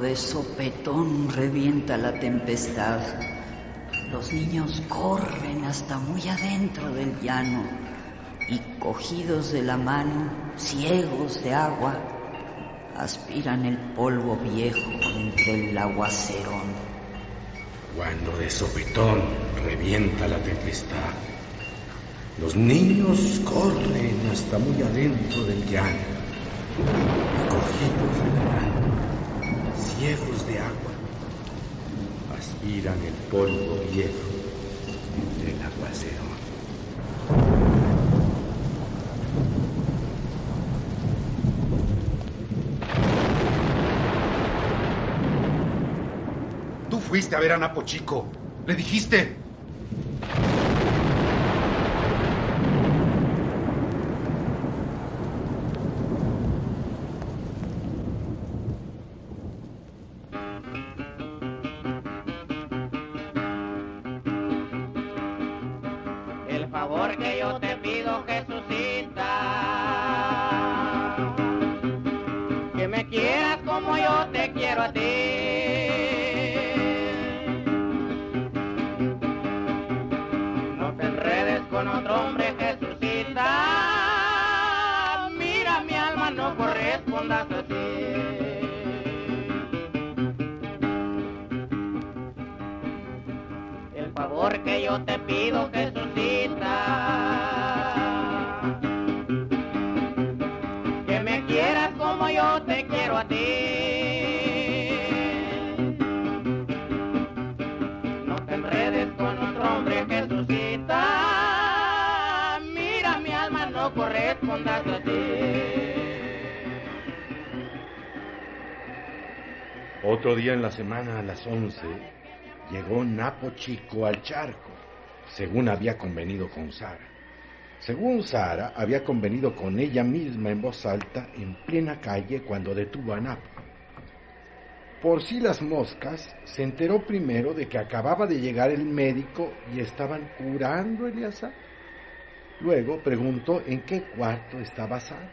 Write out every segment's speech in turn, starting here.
De sopetón revienta la tempestad, los niños corren hasta muy adentro del llano y cogidos de la mano, ciegos de agua, aspiran el polvo viejo entre el aguacerón. Cuando de sopetón revienta la tempestad, los niños corren hasta muy adentro del llano y cogidos de la mano, ciegos de agua, aspiran el polvo viejo entre el aguacero. Tú fuiste a ver a Napo Chico. Le dijiste. Pido, Jesucita, que me quieras como yo te quiero a ti. No te enredes con otro hombre, Jesucita. Mira, mi alma no correspondas así. El favor que yo te pido, Jesucita, yo te quiero a ti. No te enredes con otro hombre, Jesucita. Mira, mi alma no correspondas a ti. Otro día en la semana a las 11 llegó Napo Chico al charco, según había convenido con Sara. Según Sara, había convenido con ella misma en voz alta en plena calle cuando detuvo a Napo. Por si las moscas, se enteró primero de que acababa de llegar el médico y estaban curando a Eleazar. Luego preguntó en qué cuarto estaba Sara,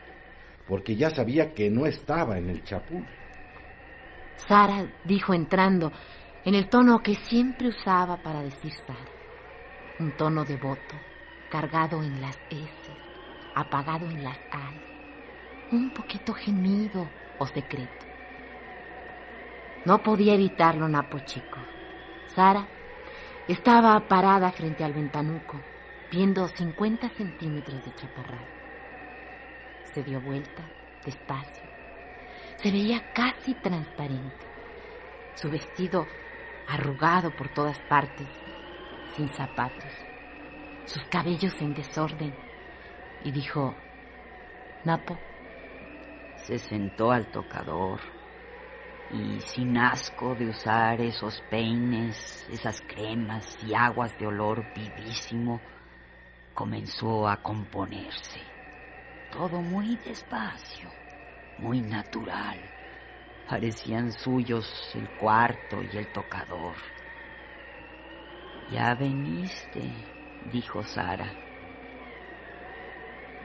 porque ya sabía que no estaba en el chapul. Sara dijo entrando, en el tono que siempre usaba para decir Sara. Un tono devoto, cargado en las S, apagado en las A, un poquito gemido o secreto. No podía evitarlo Napo Chico. Sara estaba parada frente al ventanuco, viendo 50 centímetros de chaparral. Se dio vuelta, despacio. Se veía casi transparente. Su vestido arrugado por todas partes, sin zapatos, sus cabellos en desorden, y dijo, Napo, Se sentó al tocador y sin asco de usar esos peines, esas cremas y aguas de olor vivísimo, comenzó a componerse. Todo muy despacio, muy natural. Parecían suyos el cuarto y el tocador. Ya veniste, dijo Sara.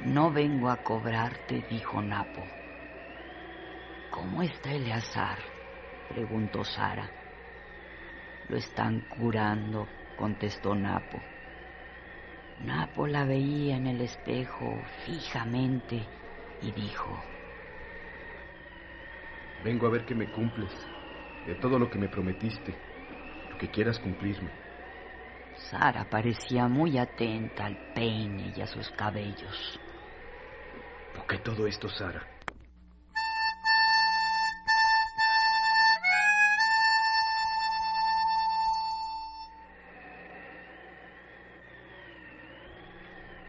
No vengo a cobrarte, dijo Napo. ¿Cómo está Eleazar? preguntó Sara. Lo están curando, contestó Napo. Napo la veía en el espejo fijamente y dijo, Vengo a ver que me cumples de todo lo que me prometiste, lo que quieras cumplirme. Sara parecía muy atenta al peine y a sus cabellos. ¿Por qué todo esto, Sara?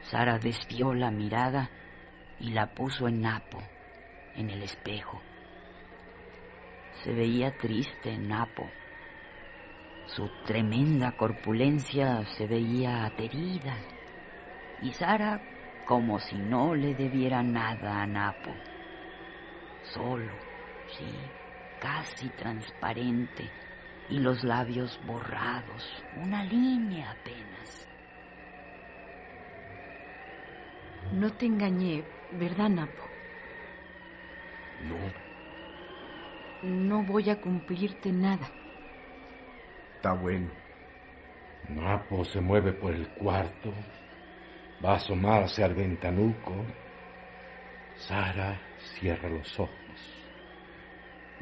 Sara desvió la mirada y la puso en Napo, en el espejo. Se veía triste en Napo. Su tremenda corpulencia se veía aterida y Sara como si no le debiera nada a Napo. Solo, sí, casi transparente y los labios borrados, una línea apenas. No te engañé, ¿verdad, Napo? No, No voy a cumplirte nada. Está bueno. Napo se mueve por el cuarto, va a asomarse al ventanuco. Sara cierra los ojos,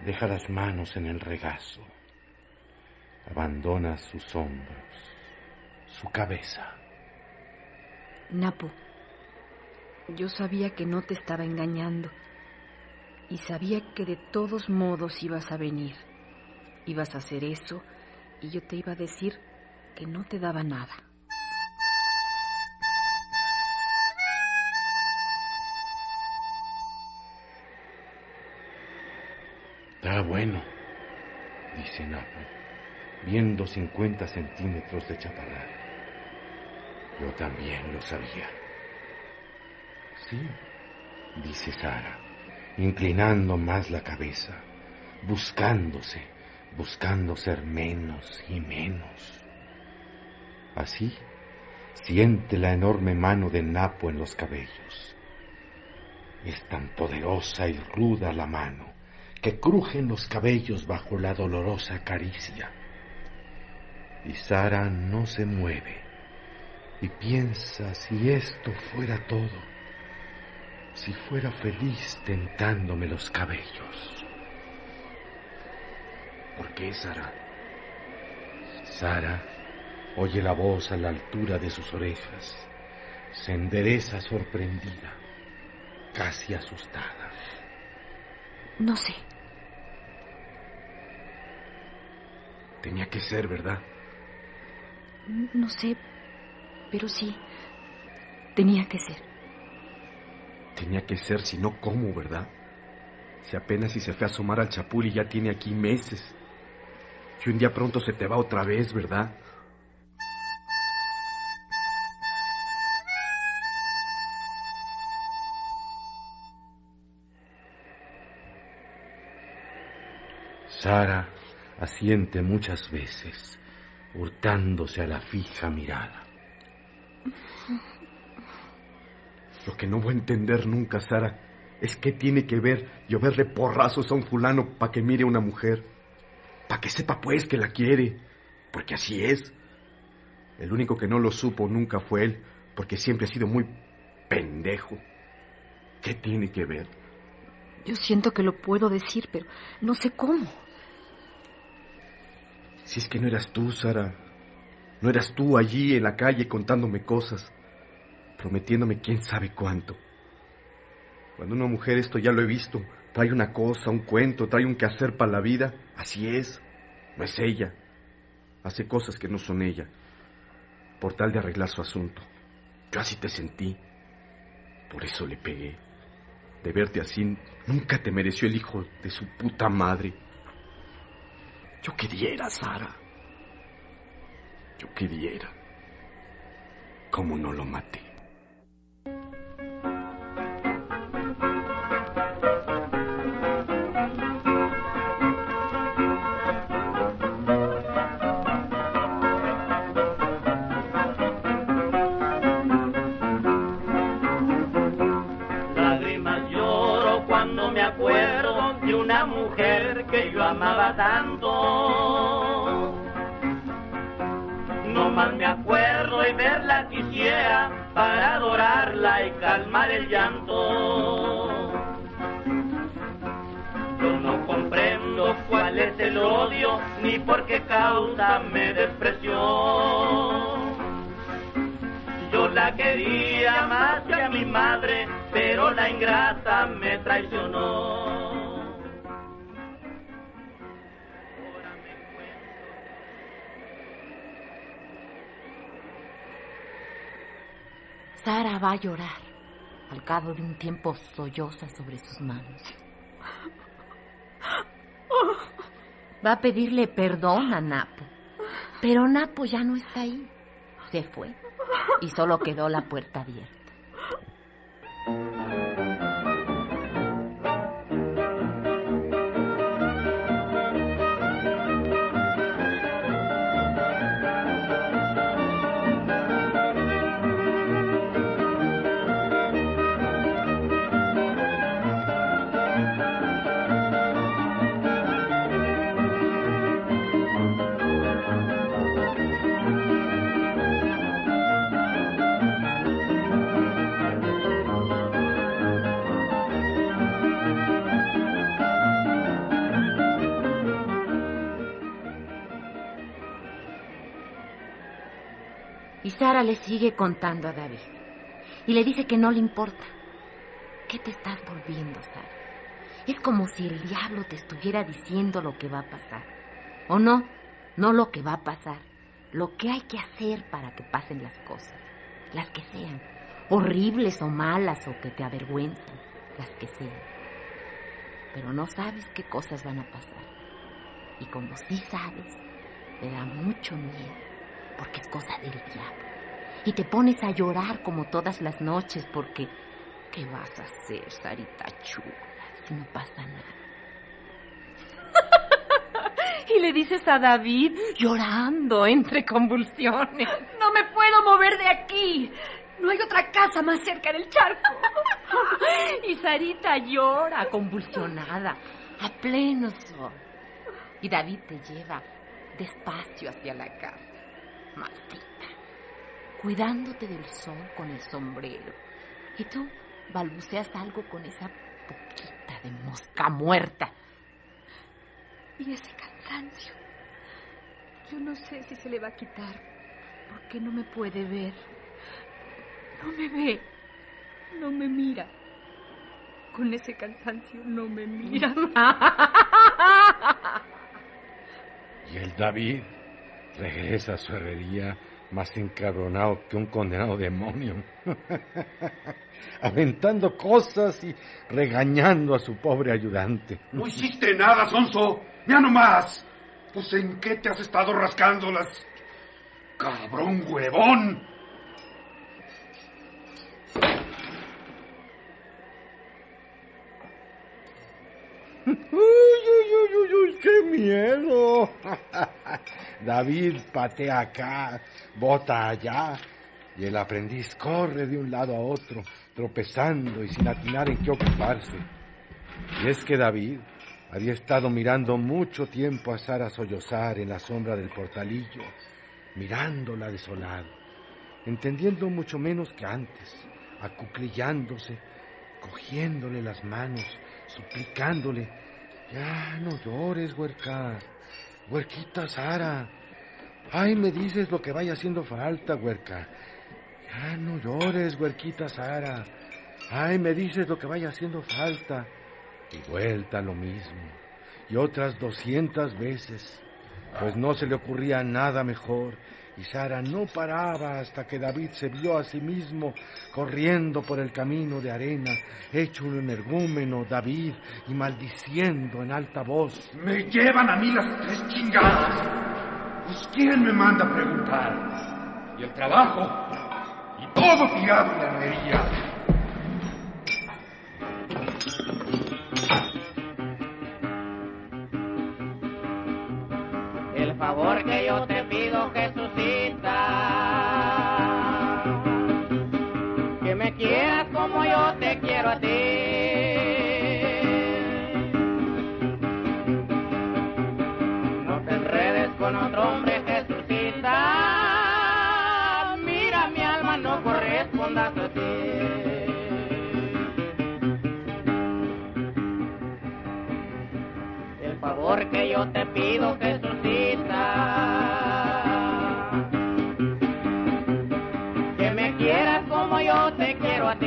deja las manos en el regazo, abandona sus hombros, su cabeza. Napo, yo sabía que no te estaba engañando y sabía que de todos modos ibas a venir. Ibas a hacer eso y yo te iba a decir que no te daba nada. Está bueno, dice Napo, viendo 50 centímetros de chaparral. Yo también lo sabía. Sí, dice Sara, inclinando más la cabeza, buscándose, buscando ser menos y menos. Así siente la enorme mano de Napo en los cabellos. Es tan poderosa y ruda la mano que crujen los cabellos bajo la dolorosa caricia. Y Sara no se mueve y piensa si esto fuera todo, si fuera feliz tentándome los cabellos. ¿Por qué, Sara? Sara oye la voz a la altura de sus orejas, se endereza sorprendida, casi asustada. No sé, Tenía que ser, ¿verdad? no sé, pero sí, tenía que ser. Tenía que ser, si no, ¿cómo, verdad? Si apenas si se fue a asomar al chapul y ya tiene aquí meses. Y un día pronto se te va otra vez, ¿verdad? Sara asiente muchas veces, hurtándose a la fija mirada. Lo que no voy a entender nunca, Sara, es qué tiene que ver lloverle porrazos a un fulano para que mire a una mujer. Para que sepa, pues, que la quiere. Porque así es. El único que no lo supo nunca fue él, porque siempre ha sido muy pendejo. ¿Qué tiene que ver? Yo siento que lo puedo decir, pero no sé cómo. Si es que no eras tú, Sara. No eras tú allí en la calle contándome cosas, prometiéndome quién sabe cuánto. Cuando una mujer, esto ya lo he visto, trae una cosa, un cuento, trae un quehacer para la vida, así es. No es ella. Hace cosas que no son ella, por tal de arreglar su asunto. Yo así te sentí. Por eso le pegué. De verte así, nunca te mereció el hijo de su puta madre. Yo quería, Sara. Yo quería. ¿Cómo no lo maté? Aquella mujer que yo amaba tanto. No más me acuerdo y verla quisiera para adorarla y calmar el llanto. Yo no comprendo cuál es el odio ni por qué causa me despreció. Yo la quería más que a mi madre, pero la ingrata me traicionó. Sara va a llorar. Al cabo de un tiempo solloza sobre sus manos. Va a pedirle perdón a Napo. Pero Napo ya no está ahí. Se fue. Y solo quedó la puerta abierta. Y Sara le sigue contando a David. Y le dice que no le importa. ¿Qué te estás volviendo, Sara? Es como si el diablo te estuviera diciendo lo que va a pasar. ¿O no? No lo que va a pasar. Lo que hay que hacer para que pasen las cosas. Las que sean. Horribles o malas o que te avergüenzan. Las que sean. Pero no sabes qué cosas van a pasar. Y como sí sabes, te da mucho miedo porque es cosa del diablo. Y te pones a llorar como todas las noches porque ¿qué vas a hacer, Sarita chula, si no pasa nada? y le dices a David llorando entre convulsiones. No me puedo mover de aquí. No hay otra casa más cerca del charco. y Sarita llora convulsionada a pleno sol. Y David te lleva despacio hacia la casa maldita, cuidándote del sol con el sombrero. Y tú balbuceas algo con esa boquita de mosca muerta. Y ese cansancio. Yo no sé si se le va a quitar, porque no me puede ver. No me ve, no me mira. Con ese cansancio no me mira. y el David regresa a su herrería más encabronado que un condenado demonio, aventando cosas y regañando a su pobre ayudante. No hiciste nada, Sonso. Mira nomás. Pues en qué te has estado rascando las... Cabrón huevón. ¡Uy, uy, uy, uy, uy! ¡Qué miedo! David patea acá, bota allá, y el aprendiz corre de un lado a otro, tropezando y sin atinar en qué ocuparse. Y es que David había estado mirando mucho tiempo a Sara sollozar en la sombra del portalillo, mirándola desolado, entendiendo mucho menos que antes, acuclillándose, cogiéndole las manos, suplicándole, ya no llores, huerca, huerquita Sara, ay, me dices lo que vaya haciendo falta, huerca, ya no llores, huerquita Sara, ay, me dices lo que vaya haciendo falta, y vuelta lo mismo, y otras doscientas veces, pues no se le ocurría nada mejor, y Sara no paraba hasta que David se vio a sí mismo corriendo por el camino de arena, hecho un energúmeno David y maldiciendo en alta voz. Me llevan a mí las tres chingadas. Pues quién me manda a preguntar. Y el trabajo. Y todo tirado en la. El favor que yo te pido, Jesucita. Que me quieras como yo te quiero a ti. No te enredes con otro hombre Jesucita. Mira, mi alma no corresponda a ti. El favor que yo te pido, que que me quieras como yo te quiero a ti.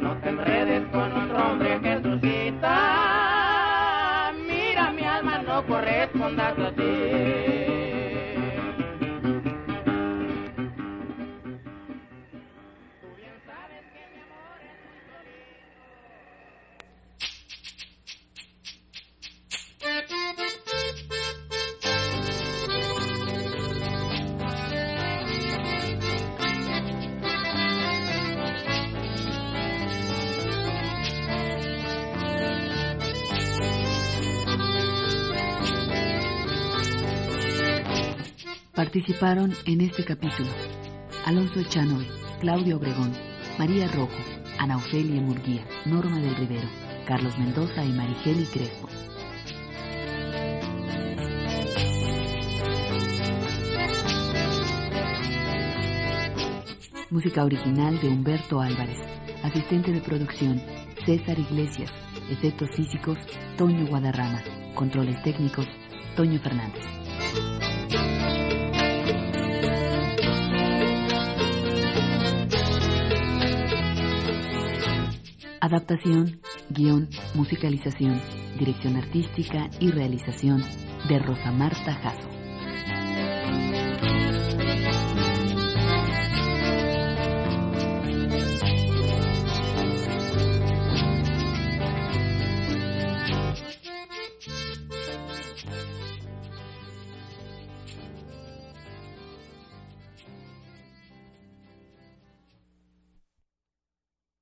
No te enredes con otro hombre Jesucita, mira mi alma no corresponda a ti. Participaron en este capítulo Alonso Echanove, Claudio Obregón, María Rojo, Ana Ofelia Murguía, Norma del Rivero, Carlos Mendoza y Marigeli Crespo. Música original de Humberto Álvarez. Asistente de producción, César Iglesias. Efectos físicos, Toño Guadarrama. Controles técnicos, Toño Fernández. Adaptación, guion, musicalización, dirección artística y realización de Rosa Marta Jasso.